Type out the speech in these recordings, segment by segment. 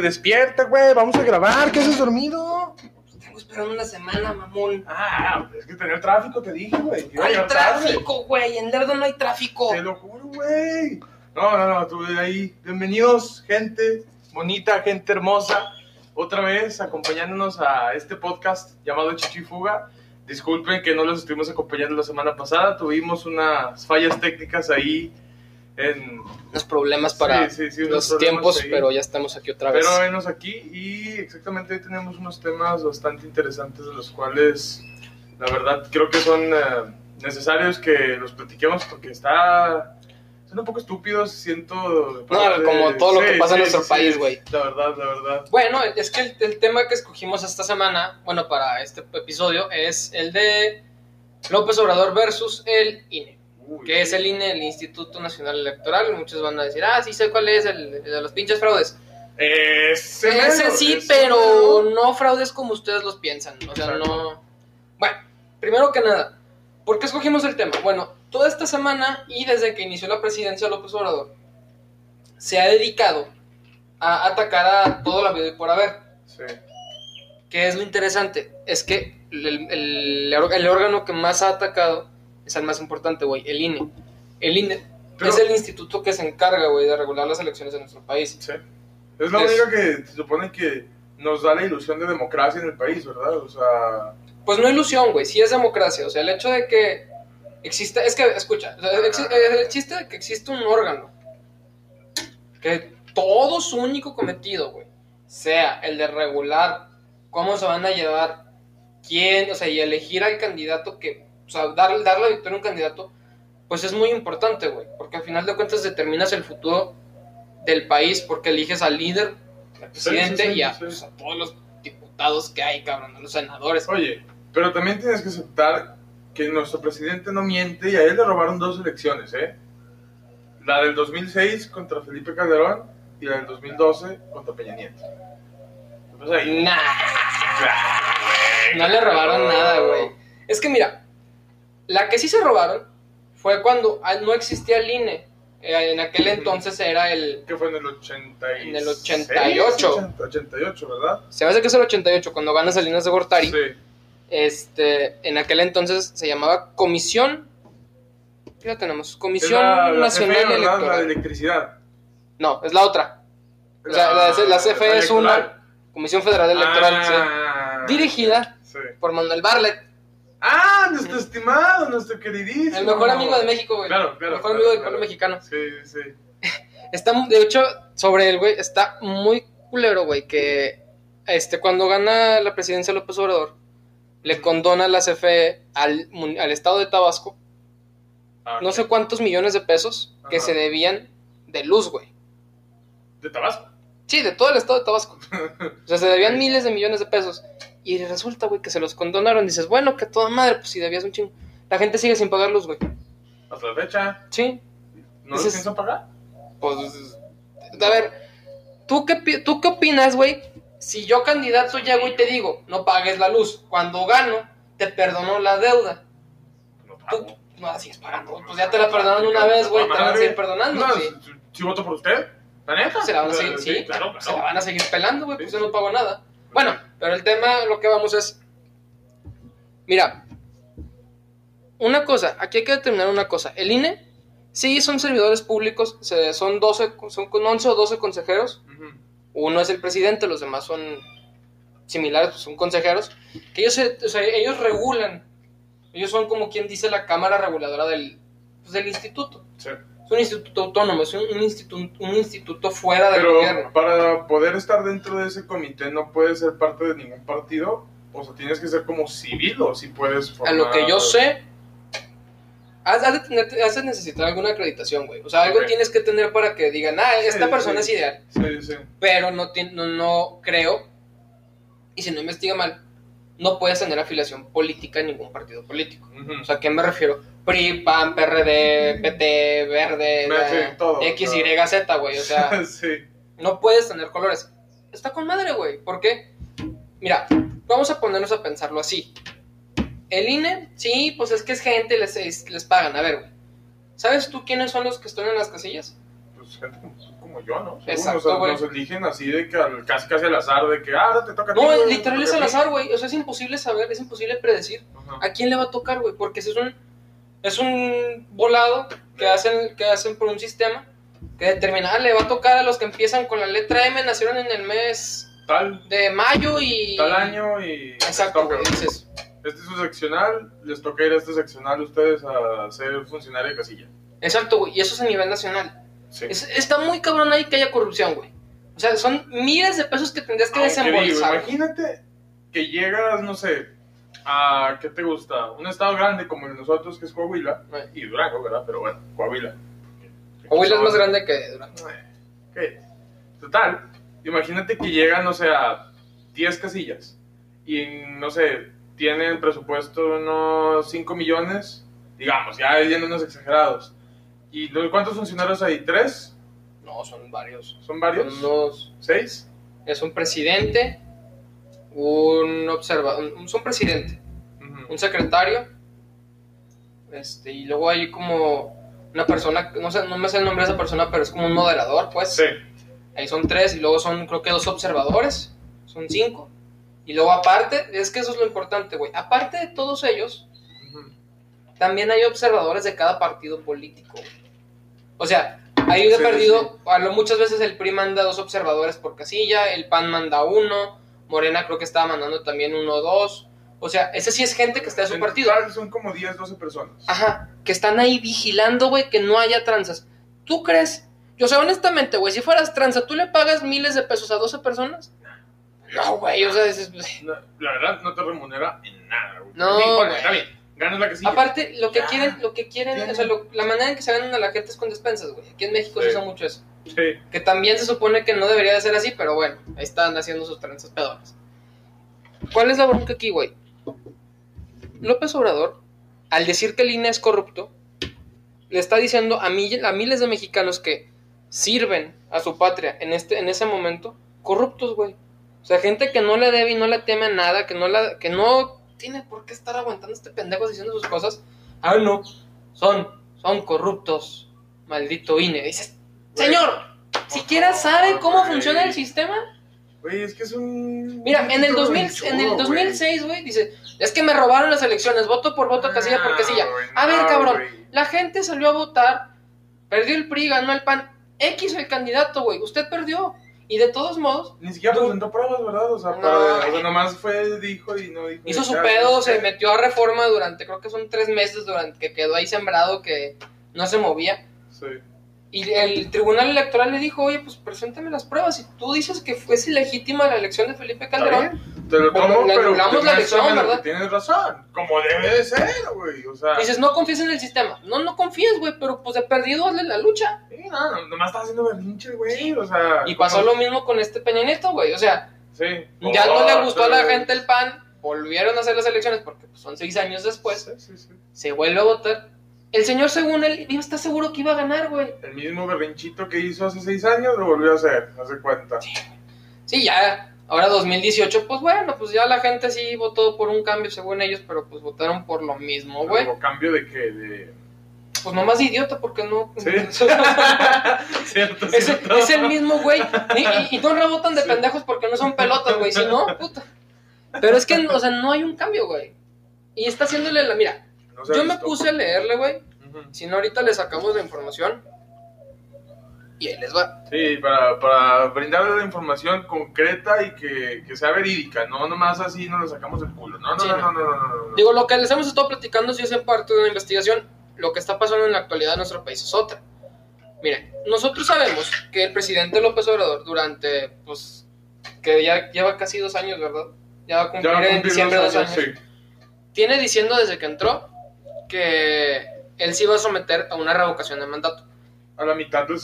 despierta, güey. Vamos a grabar, ¿qué haces dormido? Tengo esperando una semana, mamón. Ah, es que tener tráfico, te dije, güey. Hay tráfico, güey. En Lerdo no hay tráfico. Te lo juro, güey. No, no, no, tú ahí. Bienvenidos, gente bonita, gente hermosa. Otra vez acompañándonos a este podcast llamado Chichifuga. Disculpen que no los estuvimos acompañando la semana pasada. Tuvimos unas fallas técnicas ahí en... Unos problemas para Sí, sí, sí, unos los tiempos, ahí. pero ya estamos aquí otra vez. Pero venos aquí y exactamente hoy tenemos unos temas bastante interesantes de los cuales la verdad creo que son eh, necesarios que los platiquemos porque está son un poco estúpidos siento de parte- como todo lo que pasa en nuestro país, güey. la verdad la verdad Bueno, es que el, el tema que escogimos esta semana, bueno, para este episodio, es el de López Obrador versus el INE. Uy, que es el INE, el Instituto Nacional Electoral. Muchos van a decir, ah, sí sé cuál es, el, el de los pinches fraudes. ese, Ese mero, sí, ese pero mero. no fraudes como ustedes los piensan. O sea, Exacto. no. Bueno, primero que nada, ¿por qué escogimos el tema? Bueno, toda esta semana y desde que inició la presidencia de López Obrador, se ha dedicado a atacar a todo la vida y por haber. Sí. ¿Qué es lo interesante? Es que el, el- el órgano que más ha atacado es el más importante, güey, el INE. El INE Pero- es el instituto que se encarga, güey, de regular las elecciones en nuestro país. Sí. es la única que se supone que nos da la ilusión de democracia en el país verdad o sea Pues no ilusión, güey, sí es democracia. O sea, el hecho de que exista, es que, escucha, el chiste de que existe un órgano que todo su único cometido, güey, sea el de regular cómo se van a llevar, quién, o sea, y elegir al candidato que, o sea, dar, dar la victoria a un candidato, pues es muy importante, güey, porque al final de cuentas determinas el futuro del país porque eliges al líder, al Sí, sí, presidente sí, y a, pues, a todos los diputados que hay, cabrón, a los senadores. Oye, pero también tienes que aceptar que nuestro presidente no miente y a él le robaron dos elecciones, ¿eh? La del 2006 contra Felipe Calderón y la del 2012 contra Peña Nieto. Ahí. Nah, no le robaron nada, güey. Es que mira, la que sí se robaron fue cuando ah, no existía el INE. Eh, En aquel entonces era el. ¿Qué fue en el 86? En el 88. 80, 88, ¿verdad? Se me hace que es el 88, cuando ganas Salinas de Gortari. Sí. Este, en aquel entonces se llamaba Comisión. ¿Qué la tenemos? Comisión la, la Nacional CFE, ¿verdad? La de Electoral. electricidad. No, es la otra. O sea, la, la CFE es una. electoral. Comisión Federal Electoral, sí. Ah, Dirigida Sí. por Manuel Barlet, Ah, nuestro estimado, nuestro queridísimo. el mejor amigo de México, güey. Claro, claro. El mejor claro, amigo del claro. pueblo mexicano. Sí, sí. Está, de hecho, sobre el güey, está muy culero, güey, que este, cuando gana la presidencia López Obrador, le condona la CFE al, al estado de Tabasco Ah, no sé cuántos millones de pesos que Ajá. se debían de luz, güey. De Tabasco. Sí, de todo el estado de Tabasco. O sea, se debían miles de millones de pesos. Y resulta, güey, que se los condonaron. Dices, bueno, que toda madre, pues si debías un chingo. La gente sigue sin pagar luz, güey. Hasta la fecha. Sí, ¿No los Dices- piensan pagar? Pues, a ver, ¿tú qué, ¿tú qué opinas, güey? Si yo candidato llego y te digo, no pagues la luz, cuando gano, te perdono la deuda. No Tú pago. no la sigues pagando. Pues ya te la perdonaron una vez, güey, te van a seguir perdonando. No, sí. si, si voto por usted, la neta. Se la van a seguir, sí, claro, claro. se la van a seguir pelando, güey, pues yo no pago nada. Bueno, pero el tema, lo que vamos es, mira, una cosa, aquí hay que determinar una cosa, el INE, sí son servidores públicos, se- son 12, son con 11 o 12 consejeros, uno es el presidente, los demás son similares, pues son consejeros, que ellos, se- o sea, ellos regulan, ellos son como quien dice la cámara reguladora del, pues, del instituto. Sí. Es un instituto autónomo, es un, un instituto, un instituto fuera del Pero gobierno. para poder estar dentro de ese comité no puedes ser parte de ningún partido. O sea, tienes que ser como civil o si puedes A formar... lo que yo sé, has, has de, tener- has de necesitar alguna acreditación, güey. O sea, algo tienes que tener para que digan, ah, esta Sí, persona sí. es ideal. Sí, sí. Pero no, no, no creo, y si no investiga mal, no puedes tener afiliación política en ningún partido político. O sea, ¿a qué me refiero? PRI, PAN, PRD, PT, Verde, la- todo, X, claro. Y, Z, güey. O sea, sí. no puedes tener colores. Está con madre, güey. ¿Por qué? Mira, vamos a ponernos a pensarlo así. El INE, sí, pues es que es gente, les, es- les pagan. A ver, güey. ¿Sabes tú quiénes son los que están en las casillas? Pues gente como, yo, ¿no? Según, Exacto, o sea, güey. nos eligen así de que al- casi casi al azar, de que, ah, ahora te toca a ti, No, literal te es al azar, güey. O sea, es imposible saber, es imposible predecir Ajá. a quién le va a tocar, güey. Porque es un, es un volado que hacen, que hacen por un sistema que determinada le va a tocar a los que empiezan con la letra M, nacieron en el mes Tal, de mayo y... tal año y... Exacto, toca. Dices, Este es su seccional, les toca ir a este seccional a ustedes a ser funcionario de casilla. exacto, güey. Y eso es a nivel nacional. Sí. Es- está muy cabrón ahí que haya corrupción, güey. O sea, son miles de pesos que tendrías que desembolsar. imagínate que llegas, no sé, a, ¿qué te gusta? Un estado grande como el de nosotros, que es Coahuila, y Durango, ¿verdad? Pero bueno, Coahuila. Coahuila es más grande que Durango. ¿Qué? Total, imagínate que llegan, no sé, a 10 casillas y, no sé, tienen presupuesto unos 5 millones, digamos, ya yéndonos exagerados. ¿Y cuántos funcionarios hay? ¿Tres? No, son varios. ¿Son varios? Son unos- ¿Seis? Es un presidente, un observador, un, un presidente, un secretario, este, y luego hay como una persona, no sé, no me sé el nombre de esa persona, pero es como un moderador, pues. Sí. Ahí son tres, y luego son, creo que dos observadores, son cinco. Y luego aparte, es que eso es lo importante, güey. Aparte de todos ellos, Ujú. También hay observadores de cada partido político. O sea, ahí de Sí, perdido, a lo, muchas veces el PRI manda dos observadores por casilla, el PAN manda uno, Morena creo que estaba mandando también uno o dos. O sea, ese sí es gente que está de su En partido. son como 10, 12 personas. Ajá, que están ahí vigilando, güey, que no haya tranzas. ¿Tú crees? Yo, o sea, honestamente, güey, si fueras tranza, ¿tú le pagas miles de pesos a 12 personas? No, güey, o sea, es- es- No, la verdad, no te remunera en nada, güey. No, Sí, bueno, está bien, ganas la casilla. Aparte, lo que Ya. quieren, lo que quieren, o sea, lo- la manera en que se ganan a la gente es con despensas, güey. Aquí en México se usa mucho eso. Sí. Que también se supone que no debería de ser así, pero bueno, ahí están haciendo sus tranzas pedoras. ¿Cuál es la bronca aquí, güey? López Obrador, al decir que el INE es corrupto, le está diciendo a, mill- a miles de mexicanos que sirven a su patria en, este, en ese momento, corruptos, güey. O sea, gente que no le debe y no le teme a nada, que no, la, que no tiene por qué estar aguantando este pendejo diciendo sus cosas. Ah, no, son, son corruptos, maldito INE. Dices, señor, siquiera sabe cómo funciona el sistema. Güey, es que es un. Mira, en el, un 2000, berrinchudo, en el güey. 2006, güey, dice, es que me robaron las elecciones, voto por voto, casilla por casilla. A ver, no, cabrón, la gente salió a votar, perdió el PRI, ganó el PAN. X el candidato, güey, usted perdió. Y de todos modos, Ni siquiera presentó pruebas, ¿verdad? O sea, No. para- o sea, nomás fue, dijo y no dijo. hizo su pedo, no sé. se metió a reforma durante, creo que son tres meses, durante que quedó ahí sembrado, que no se movía. Sí. Y el tribunal electoral le dijo, oye, pues preséntame las pruebas. Si tú dices que fuese ilegítima la elección de Felipe Calderón, Te lo Bueno, tomo, le pero anulamos la elección, ¿verdad? Tienes razón. Como debe de ser, güey. O sea. dices, no confíes en el sistema. No, no confíes, güey, pero pues de perdido hazle la lucha. Sí, no, no, nomás estaba haciendo berrinche, güey. O sea. Y pasó lo mismo con este Peña Nieto, güey. O sea, Sí. ya no le gustó a la pero- gente el PAN, volvieron a hacer las elecciones porque pues, son seis años después, Sí, sí, sí. se vuelve a votar. El señor, según él, iba a estar seguro que iba a ganar, güey. El mismo berrinchito que hizo hace seis años lo volvió a hacer, hace cuenta. Sí, ya, ahora 2018, pues bueno, pues ya la gente sí votó por un cambio según ellos, pero pues votaron por lo mismo, güey. Como cambio de que de. Pues nomás de idiota, porque no. Sí. cierto, es, cierto. es el mismo, güey. Y, y- y no rebotan de pendejos porque no son pelotas, güey. Si no, puta. Pero es que, o sea, no hay un cambio, güey. Y está haciéndole la. Mira, No yo me puse a leerle, güey. Si no, ahorita le sacamos la información. Y ahí les va. Sí, para, para brindarle la información concreta y que, que sea verídica, no nomás así nos lo sacamos del culo. No, no, Sí, no, no. no, no, no. Digo, lo que les hemos estado platicando sí es en parte de una investigación. Lo que está pasando en la actualidad en nuestro país es otra. Miren, nosotros sabemos que el presidente López Obrador durante, pues, que ya lleva casi dos años, ¿verdad? Ya va a cumplir va a en diciembre dos dos años. sí. Tiene diciendo desde que entró que él se iba a someter a una revocación de mandato. A la mitad del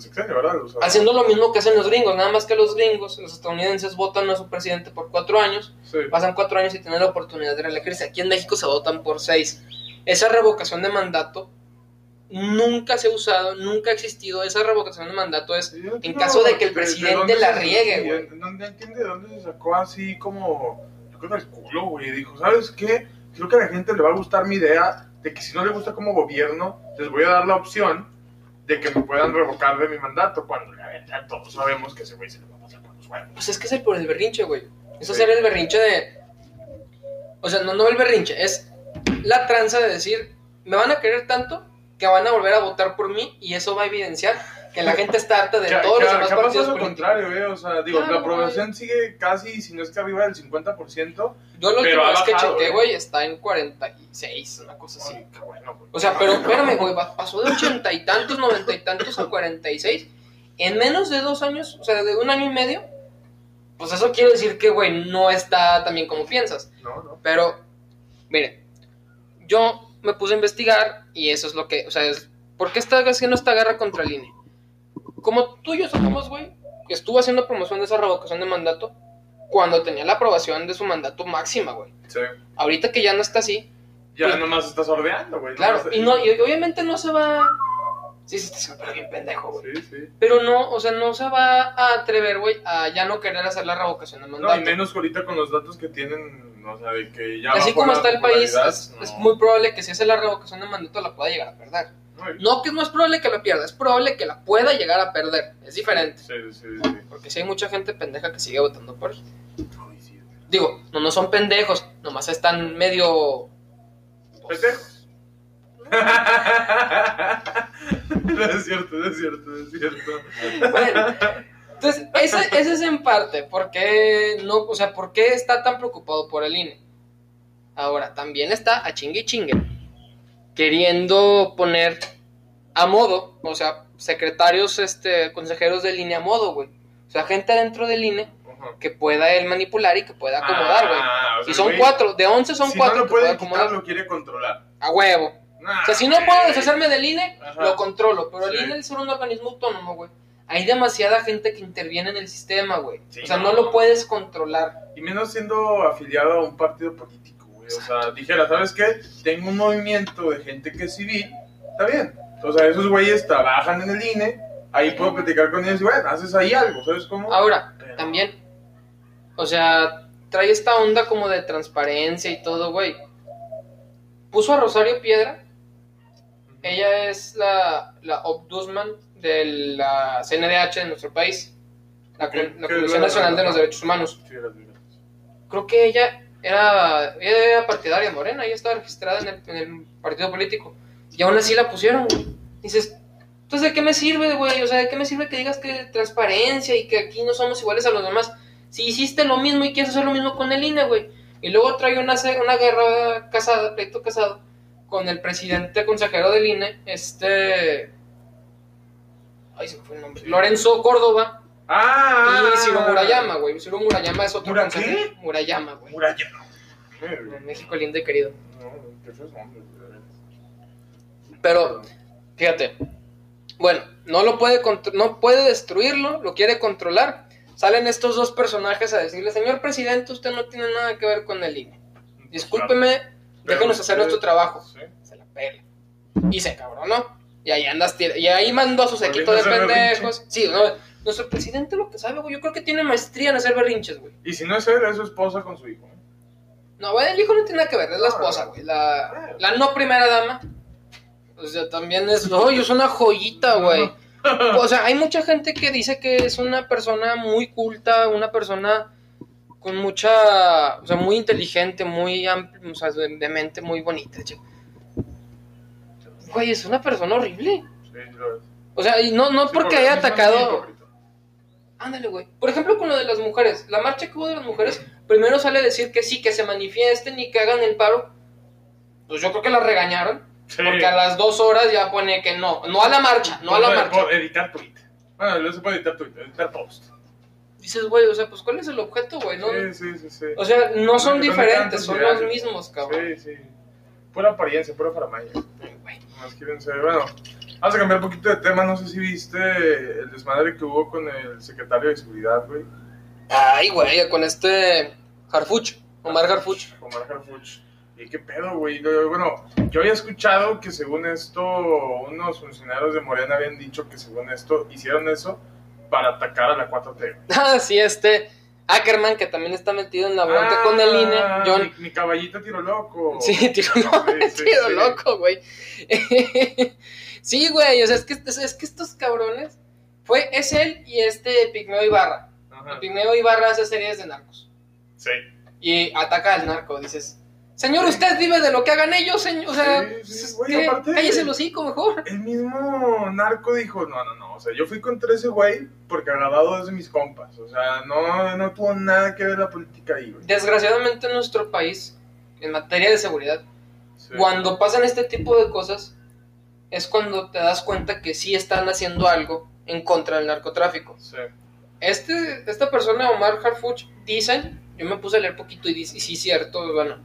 sexenio, ¿verdad? O sea, Haciendo lo mismo que hacen los gringos, nada más que los gringos, los estadounidenses, votan a su presidente por cuatro años, sí. pasan cuatro años y tienen la oportunidad de reelegirse. Aquí en México se votan por seis. Esa revocación de mandato nunca se ha usado, nunca ha existido. Esa revocación de mandato es yo en caso de que el de- de presidente la riegue, güey. No entiende de dónde se sacó así como. Yo creo que el culo, güey. Dijo, ¿sabes qué? Creo que a la gente le va a gustar mi idea de que si no le gusta como gobierno, les voy a dar la opción de que me puedan revocar de mi mandato cuando la verdad todos sabemos que ese güey se le va a pasar por los huevos. Pues es que es el por el berrinche, güey. Eso sería el berrinche de. O sea, no, no el berrinche, es la tranza de decir, me van a querer tanto que van a volver a votar por mí y eso va a evidenciar que la gente está harta de Que- todos que- los demás que partidos lo contrario, eh, o sea, digo, Claro, la aprobación sigue casi, si no es que arriba del 50%. Yo lo ha vez que chequé, eh. güey, está en 46, una cosa así. Ay, qué bueno, güey. O sea, pero espérame, güey, pa- pasó de ochenta y tantos, noventa y tantos a 46 en menos de dos años, o sea, de un año y medio. Pues eso quiere decir que, güey, no está tan bien como piensas. No, no. Pero, miren, yo me puse a investigar y eso es lo que, o sea, es, ¿por qué está haciendo esta guerra contra el INE? Como tú y yo sabemos, güey, que estuvo haciendo promoción de esa revocación de mandato cuando tenía la aprobación de su mandato máxima, güey. Sí. Ahorita que ya no está así, Ya Pues- nomás estás sordeando, güey. claro, y, no, y obviamente no se va... Sí, sí, está pero bien pendejo, güey. Sí, sí. Pero no, o sea, no se va a atrever, güey, a ya no querer hacer la revocación de mandato. No, y menos ahorita con los datos que tienen, o sea, de que ya. Así como está el país, no. es muy probable que si hace la revocación de mandato la pueda llegar a perder. No, que no es probable que la pierda, es probable que la pueda llegar a perder. Es diferente. Sí, sí, sí. Porque si hay mucha gente pendeja que sigue votando por él. Digo, no, no son pendejos, nomás están medio... Pendejos. no es cierto, no es cierto, no es cierto. Bueno, entonces, ese, ese es en parte, ¿por qué no, o sea, por qué está tan preocupado por el INE? Ahora, también está a chingue y chingue, queriendo poner a modo, o sea, secretarios, este, consejeros del INE a modo, güey. O sea, gente dentro del INE que pueda él manipular y que pueda acomodar, güey. Ah, o sea, Y son güey, cuatro, de once son si cuatro no lo que puede acomodar lo quiere controlar. a huevo. Nah, O sea, si no puedo deshacerme del INE, Ajá. lo controlo. Pero el Sí. INE, al ser un organismo autónomo, güey, hay demasiada gente que interviene en el sistema, güey. Sí, o sea, no. no lo puedes controlar. Y menos siendo afiliado a un partido político. O sea, dijera, ¿sabes qué? Tengo un movimiento de gente que es civil, está bien. O sea, esos güeyes trabajan en el INE, ahí puedo platicar con ellos y bueno, haces ahí algo, ¿sabes cómo? Ahora, Pero- también, o sea, trae esta onda como de transparencia y todo, güey. Puso a Rosario Piedra. Ella es la, la ombudsman de la CNDH de nuestro país. La, ¿Qué- Con- la Comisión Nacional de los Derechos Humanos. Creo que ella era, era partidaria Morena, ella estaba registrada en el, partido político. Y aún así la pusieron, güey. Dices, entonces, ¿de qué me sirve, güey? O sea, ¿de qué me sirve que digas que transparencia y que aquí no somos iguales a los demás? Si hiciste lo mismo y quieres hacer lo mismo con el INE, güey. Y luego trae una, una guerra casada, pleito casado, con el presidente consejero del INE, este... Ay, se me fue el nombre. Lorenzo Córdoba ¡Ah! y Ciro Murayama, güey. Ciro Murayama es otro ¿Mura qué? Murayama, güey. Murayama. En México lindo y querido. Pero, fíjate. Bueno, no lo puede no puede destruirlo, lo quiere controlar. Salen estos dos personajes a decirle, señor presidente, usted no tiene nada que ver con el INE. Discúlpeme, Pero déjenos hacer nuestro trabajo. Sí. Se la pela. Y se cabronó. Y ahí andas, y ahí mandó a su sequito de pendejos. Sí, no, nuestro presidente lo que sabe, güey, yo creo que tiene maestría en hacer berrinches, güey. Y si no es él, es su esposa con su hijo. No, güey, el hijo no tiene nada que ver, es la No, esposa, no. güey. La, la no primera dama. O sea, también es. Oye, es una joyita, güey. O sea, hay mucha gente que dice que es una persona muy culta, una persona con mucha. O sea, muy inteligente, muy amplia, o sea, de, mente muy bonita. Güey, es una persona horrible. O sea, y no, no porque haya atacado. Ándale, güey. Por ejemplo, con lo de las mujeres. La marcha que hubo de las mujeres, primero sale a decir que sí, que se manifiesten y que hagan el paro. Pues yo creo que la regañaron. Sí. Porque a las dos horas ya pone que no. No a la marcha, no a la marcha. editar tweet. Bueno, no se puede editar tweet, editar post. Dices, güey, o sea, pues ¿cuál es el objeto, güey? No, Sí, sí, sí, sí. O sea, no son diferentes, son los mismos, cabrón. Sí, sí. Pura apariencia, pura faramaya. Ay, güey. Más quieren ser. Bueno, vamos a cambiar un poquito de tema. No sé si viste el desmadre que hubo con el secretario de seguridad, güey. Ay, güey, con este Harfuch, Omar Harfuch. Omar Harfuch. ¿Y qué pedo, güey? Bueno, yo había escuchado que según esto, unos funcionarios de Morena habían dicho que según esto hicieron eso para atacar a la 4T. Ah, sí, este. Ackerman, que también está metido en la bronca con el INE. Ah, John, Mi, mi caballito tiro loco. Sí, tiro, no, Sí, sí, tiro sí. loco, güey. sí, güey, o sea, es que, es que estos cabrones, fue, es él y este Pigmeo Ibarra. Ajá. El Pigmeo Ibarra hace series de narcos. Sí. Y ataca al narco, dices, señor, usted vive de lo que hagan ellos, señor, o sea, Sí, sí, pues, güey, ¿qué? aparte- cállese el hocico mejor. El mismo narco dijo, no, no, no, o sea, yo fui contra ese güey porque agarrado es de mis compas, o sea, no, no tuvo nada que ver la política ahí, güey. Desgraciadamente en nuestro país, en materia de seguridad, Sí. cuando pasan este tipo de cosas, es cuando te das cuenta que sí están haciendo algo en contra del narcotráfico. Sí. Este, esta persona, Omar Harfuch, dicen, yo me puse a leer poquito y, dice, y sí cierto, bueno,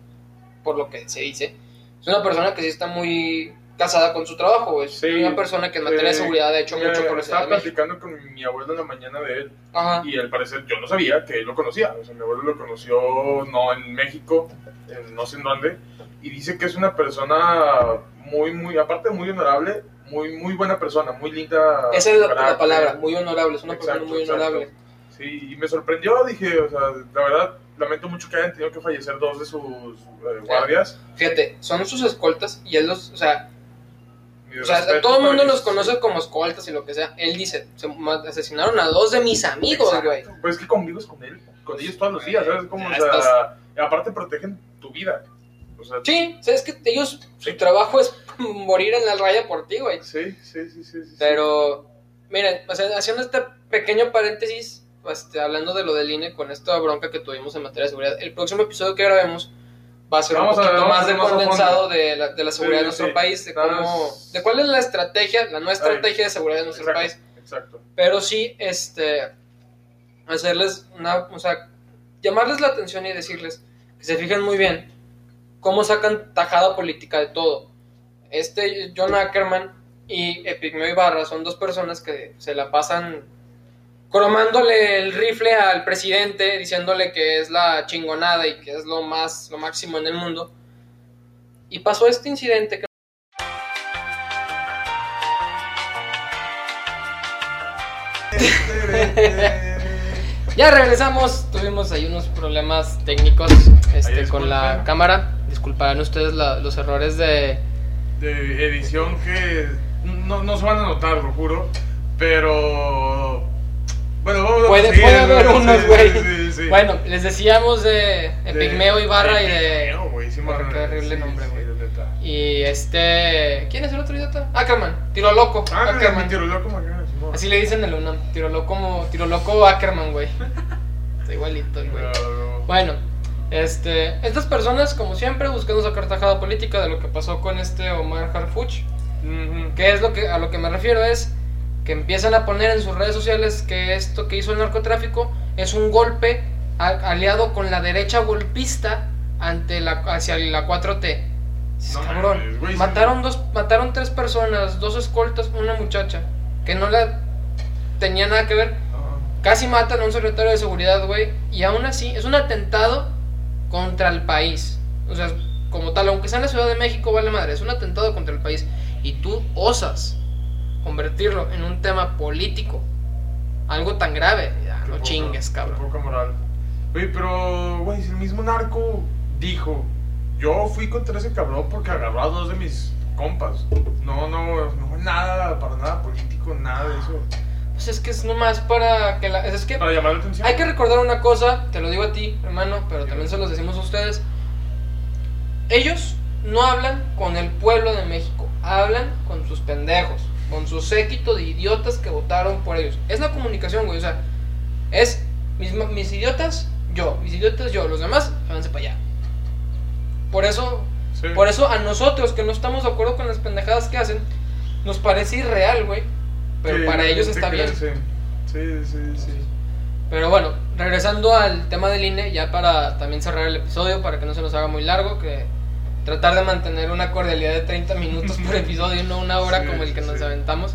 por lo que se dice, es una persona que sí está muy casada con su trabajo, es Sí, una persona que en materia de eh, seguridad ha hecho Mira, mucho por Estaba de platicando con mi abuelo en la mañana de él Ajá. y al parecer yo no sabía que él lo conocía, o sea, mi abuelo lo conoció no en México, en no sé en dónde, y dice que es una persona muy, muy, aparte de muy honorable, muy, muy buena persona, muy linda. Esa es la, la palabra, muy honorable, es una Exacto, persona muy exacto. honorable. Sí, y me sorprendió, dije, o sea, la verdad, lamento mucho que hayan tenido que fallecer dos de sus eh, guardias. Fíjate, son sus escoltas y él los, o sea, o sea, respeto todo el mundo los conoce como escoltas y lo que sea. Él dice, se asesinaron a dos de mis amigos, Exacto. güey. Pues es que convives con él, con ellos todos los días, ¿sabes? Como, o sea, aparte protegen tu vida. O sea, Sí, o sea, es que ellos, su trabajo es morir en la raya por ti, güey. sí, sí, sí, sí, sí. Pero, miren, o sea, haciendo este pequeño paréntesis, este, hablando de lo del INE con esta bronca que tuvimos en materia de seguridad, el próximo episodio que grabemos va a ser Vamos un poquito más de condensado de la, de la seguridad Sí, de nuestro sí. país, de cómo, de cuál es la estrategia, la nueva Ahí. estrategia de seguridad de nuestro Exacto, país. Exacto. Pero sí, este, hacerles una, o sea, llamarles la atención y decirles que se fijen muy bien cómo sacan tajada política de todo. Este John Ackerman y Epigmeo Ibarra son dos personas que se la pasan cromándole el rifle al presidente, diciéndole que es la chingonada y que es lo más, lo máximo en el mundo. Y pasó este incidente que Ya regresamos, tuvimos ahí unos problemas técnicos este, con la cámara. Disculparán ustedes la- los errores de... de edición que no, no se van a notar, lo juro. Pero. Bueno, vamos a Puede, puede haber ¿no? unos, güey. Bueno, les decíamos de, de De- Pigmeo Ibarra y de... Pigmeo, güey, sí, Qué man, terrible sí, nombre, sí, güey. la. Y este... ¿Quién es el otro idiota? Ackerman, tiro loco. Ah, Ackerman. tiro loco, Simón. Así le dicen en el UNAM, tiro loco, tiro loco Ackerman, güey. Está igualito, el güey. Claro. Bueno, este, estas personas, como siempre, buscando sacar tajada política de lo que pasó con este Omar Harfuch. Ujú. ¿Qué es lo que a lo que me refiero? Es que empiezan a poner en sus redes sociales que esto que hizo el narcotráfico es un golpe aliado con la derecha golpista ante la hacia la 4T. Dices, No cabrón, mataron dos mataron tres personas, dos escoltas, una muchacha que no la tenía nada que ver. Casi matan a un secretario de seguridad, güey, y aún así es un atentado contra el país. O sea, como tal, aunque sea en la Ciudad de México, vale madre, es un atentado contra el país. Y tú osas convertirlo en un tema político, algo tan grave. Ya, no poca- chingues, cabrón. Poca moral. Güey, pero, güey, si el mismo narco dijo, yo fui contra ese cabrón porque agarró a dos de mis compas. No, no, no, nada, para nada político, nada de eso. Pues es que es nomás para que la. Es que Para llamar la atención. hay que recordar una cosa, te lo digo a ti, hermano, pero también se los decimos a ustedes. Ellos no hablan con el pueblo de México, hablan con sus pendejos, con su séquito de idiotas que votaron por ellos. Es la comunicación, güey, o sea, es mis, mis idiotas, yo, mis idiotas, yo, los demás, váyanse para allá. Por eso, Sí. por eso a nosotros que no estamos de acuerdo con las pendejadas que hacen, nos parece irreal, güey. Pero Sí, para ellos está bien. crece. Sí, sí, sí. Pero bueno, regresando al tema del INE, ya para también cerrar el episodio, para que no se nos haga muy largo, que tratar de mantener una cordialidad de 30 minutos por episodio no una hora Sí, como el que nos sí. aventamos.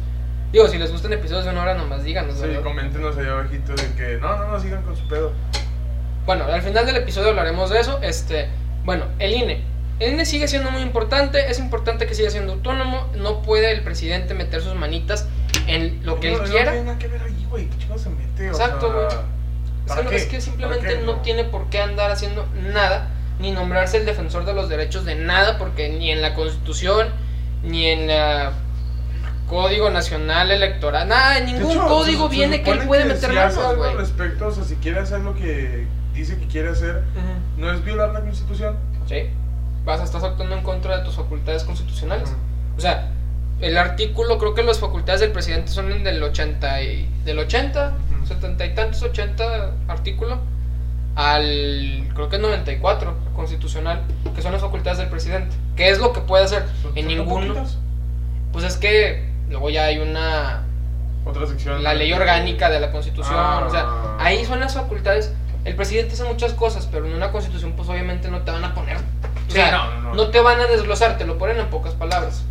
Digo, si les gustan episodios de una hora, nomás díganos, Sí, ¿verdad? coméntenos allá abajito de que no, no, no, sigan con su pedo. Bueno, al final del episodio hablaremos de eso. Este, bueno, el INE. El INE sigue siendo muy importante, es importante que siga siendo autónomo, no puede el presidente meter sus manitas en lo que no, él no quiera. tiene nada que ver ahí, güey. ¿Qué chingados se mete? O Exacto, sea, güey. Está ¿Para Es que, no- es que simplemente no tiene por qué andar haciendo nada, ni nombrarse el defensor de los derechos de nada, porque ni en la Constitución, ni en el Código Nacional Electoral, nada, en ningún hecho, código se- se viene que él puede que meter si manos, algo al respecto, o sea, si quiere hacer lo que dice que quiere hacer. ¿no es violar la Constitución? Sí, vas, estás actuando en contra de tus facultades constitucionales. O sea, el artículo, creo que las facultades del presidente son el del 80, y, del 80, Ujú. 70 y tantos, 80 artículo, al, creo que 94 constitucional, que son las facultades del presidente. ¿Qué es lo que puede hacer? ¿Son- En ninguno. Pues es que luego ya hay una, Otra sección. la ley orgánica de la constitución, Ah. o sea, ahí son las facultades. El presidente hace muchas cosas, pero en una constitución pues obviamente no te van a poner, o Sí, sea, no, no, no. te van a desglosar, te lo ponen en pocas palabras.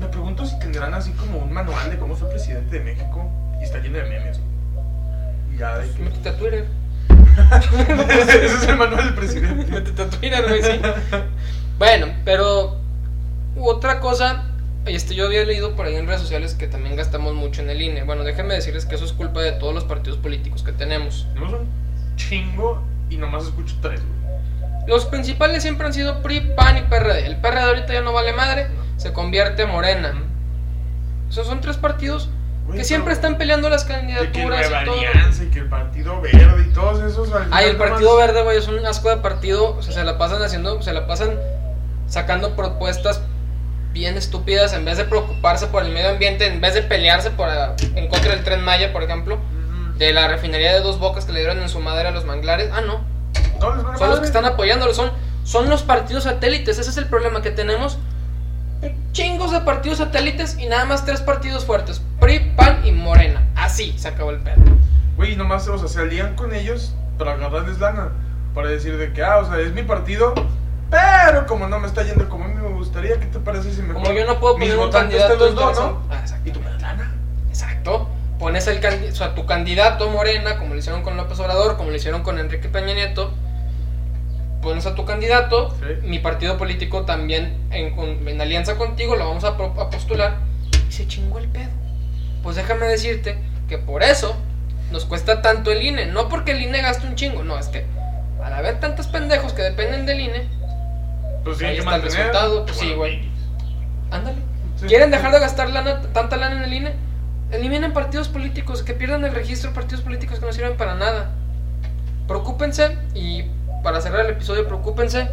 Me pregunto si tendrán así como un manual de cómo fue presidente de México y está lleno de memes. ya de que... Métete a Twitter. Ese es el manual del presidente. Güey, sí. Bueno, pero otra cosa, este, yo había leído por ahí en redes sociales que también gastamos mucho en el INE. Bueno, déjenme decirles que eso es culpa de todos los partidos políticos que tenemos. Tenemos un chingo y nomás escucho tres, güey. Los principales siempre han sido PRI, PAN y PRD. El PRD ahorita ya no vale madre, se convierte en Morena. Esos son tres partidos Güey, que siempre están peleando las que candidaturas Nueva y todo. Alianza y que el Partido Verde y todos esos. Ay, el Partido Verde, güey, es un asco de partido. O sea, se la pasan haciendo, se la pasan sacando propuestas bien estúpidas en vez de preocuparse por el medio ambiente, en vez de pelearse por, ah, en contra del tren Maya, por ejemplo, de la refinería de dos bocas que le dieron en su madera a los manglares. Ah, no. Son los que están apoyándolo, son, son los partidos satélites. Ese es el problema que tenemos. Chingos de partidos satélites y nada más tres partidos fuertes: PRI, PAN y Morena. Así se acabó el pedo. Güey, nomás, o sea, se alían con ellos para agarrarles lana. Para decir de que, ah, o sea, es mi partido, pero como no me está yendo como a mí me gustaría, ¿qué te parece si mejor Como yo no puedo poner un candidato los interesante. ¿no? Ah. Y das lana. Exacto. Pones el o sea, tu candidato Morena, como lo hicieron con López Obrador, como lo hicieron con Enrique Peña Nieto. Pones a tu candidato, Sí. mi partido político también en, en alianza contigo lo vamos a, pro- a postular. Y se chingó el pedo. Pues déjame decirte que por eso nos cuesta tanto el INE. No porque el INE gaste un chingo, no, es que al haber tantos pendejos que dependen del INE, Pues Ahí está el mantener. resultado, pues sí, Bueno, güey. ándale. sí. ¿Quieren dejar de gastar lana, tanta lana en el INE? Eliminen partidos políticos, que pierdan el registro de partidos políticos que no sirven para nada. Preocúpense y para cerrar el episodio, preocúpense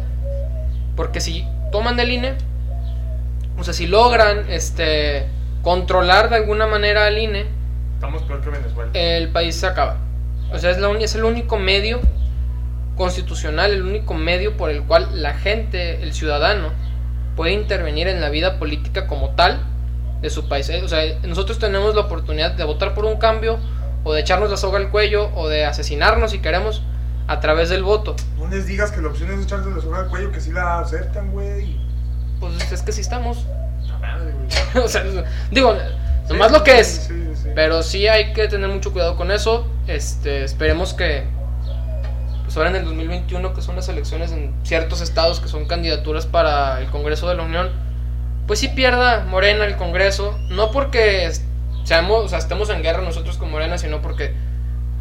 porque si toman del INE, o sea, si logran este controlar de alguna manera al INE, Estamos peor que Venezuela. el país se acaba. O sea, es, la uni- es el único medio constitucional, el único medio por el cual la gente, el ciudadano, puede intervenir en la vida política como tal de su país. ¿eh? O sea, nosotros tenemos la oportunidad de votar por un cambio, o de echarnos la soga al cuello, o de asesinarnos si queremos, a través del voto. No les digas que la opción es echarse la soga al cuello, que sí la aceptan, güey. Pues es que sí estamos. La madre, güey. o sea, digo, nomás lo que es. Sí. Pero sí hay que tener mucho cuidado con eso. Este, esperemos que pues ahora en el 2021 que son las elecciones en ciertos estados que son candidaturas para el Congreso de la Unión, pues sí pierda Morena el Congreso, no porque seamos, o sea, estemos en guerra nosotros con Morena, sino porque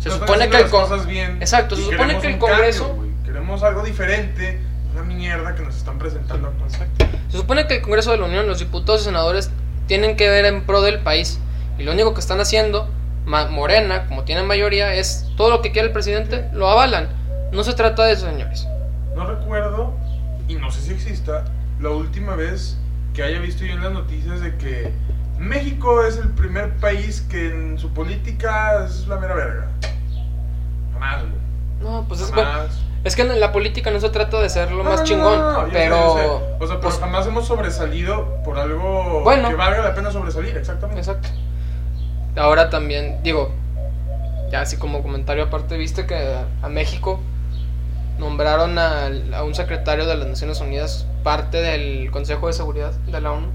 se No supone que el las cosas bien. Exacto, se supone que el Congreso- cambio, queremos algo diferente, una mierda que nos están presentando actualmente. Se supone que el Congreso de la Unión, los diputados y senadores tienen que ver en pro del país. Y lo único que están haciendo, Morena, como tienen mayoría, es todo lo que quiere el presidente, lo avalan. No se trata de eso, señores. No recuerdo, y no sé si exista, la última vez que haya visto yo en las noticias de que México es el primer país que en su política es la mera verga. Jamás, güey. No, pues es, bueno, es que en la política no se trata de ser lo No, más no, chingón, no, no, yo sé, pero... yo sé. O sea, pues, jamás hemos sobresalido por algo Bueno. que valga la pena sobresalir, exactamente. Exacto. Ahora también, digo, ya así como comentario aparte, viste que a, México nombraron a, un secretario de las Naciones Unidas parte del Consejo de Seguridad de la ONU.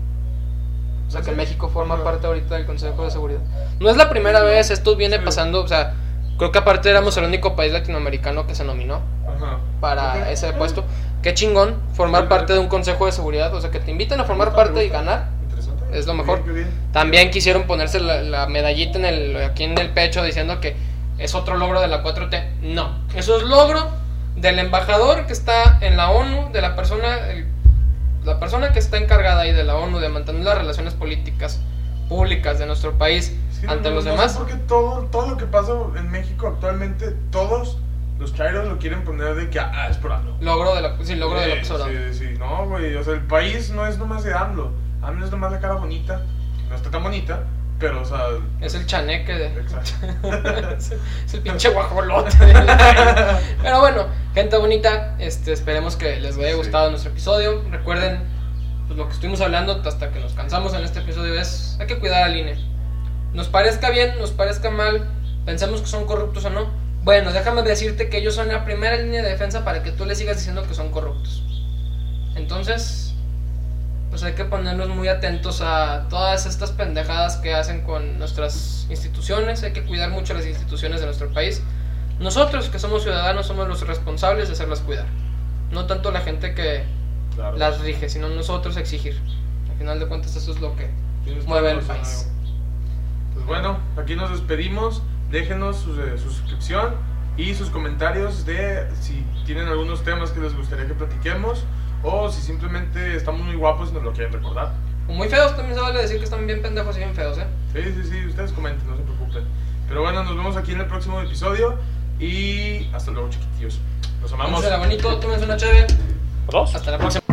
O sea ¿Ah, que? México forma parte ahorita del Consejo de Seguridad. No es la primera vez, esto viene pasando, o sea, creo que aparte éramos el único país latinoamericano que se nominó Ajá. para ese puesto. Qué chingón formar parte de un Consejo de Seguridad, o sea, que te inviten a formar parte y ganar. Interesante. Es lo mejor. También quisieron ponerse la, la medallita en el, aquí en el pecho diciendo que es otro logro de la 4T. No, eso es logro del embajador que está en la ONU, de la persona, persona que está encargada ahí de la ONU de mantener las relaciones políticas públicas de nuestro país ante los demás. porque todo, todo lo que pasa en México actualmente, todos los chairos lo quieren poner de que, ah, es por AMLO. Logro de la, sí, logro de la Sí, sí, sí, no, güey, o sea, el país no es nomás de AMLO. AMLO es nomás la cara bonita, no está tan bonita, pero, o sea... Es el chaneque de... Exacto. es, el, pinche guajolote. pero bueno, gente bonita, este, esperemos que les haya gustado nuestro episodio. Recuerden, pues lo que estuvimos hablando hasta que nos cansamos en este episodio es, hay que cuidar al INE. Nos parezca bien, nos parezca mal, pensemos que son corruptos o no, bueno, déjame decirte que ellos son la primera línea de defensa para que tú le sigas diciendo que son corruptos. Entonces, pues hay que ponernos muy atentos a todas estas pendejadas que hacen con nuestras instituciones. Hay que cuidar mucho las instituciones de nuestro país. Nosotros, que somos ciudadanos, somos los responsables de hacerlas cuidar. No tanto la gente que las rige, sino nosotros exigir. Al final de cuentas, eso es lo que mueve el país. Pues bueno, aquí nos despedimos déjenos su, eh, suscripción y sus comentarios de si tienen algunos temas que les gustaría que platiquemos o si simplemente estamos muy guapos y nos lo quieren recordar. O muy feos, también se vale decir que están bien pendejos y bien feos, ¿eh? Sí, sí, sí, ustedes comenten, no se preocupen. Pero bueno, nos vemos aquí en el próximo episodio y hasta luego, chiquitillos. Los amamos. bonito, tómense una chévere. Hasta la próxima.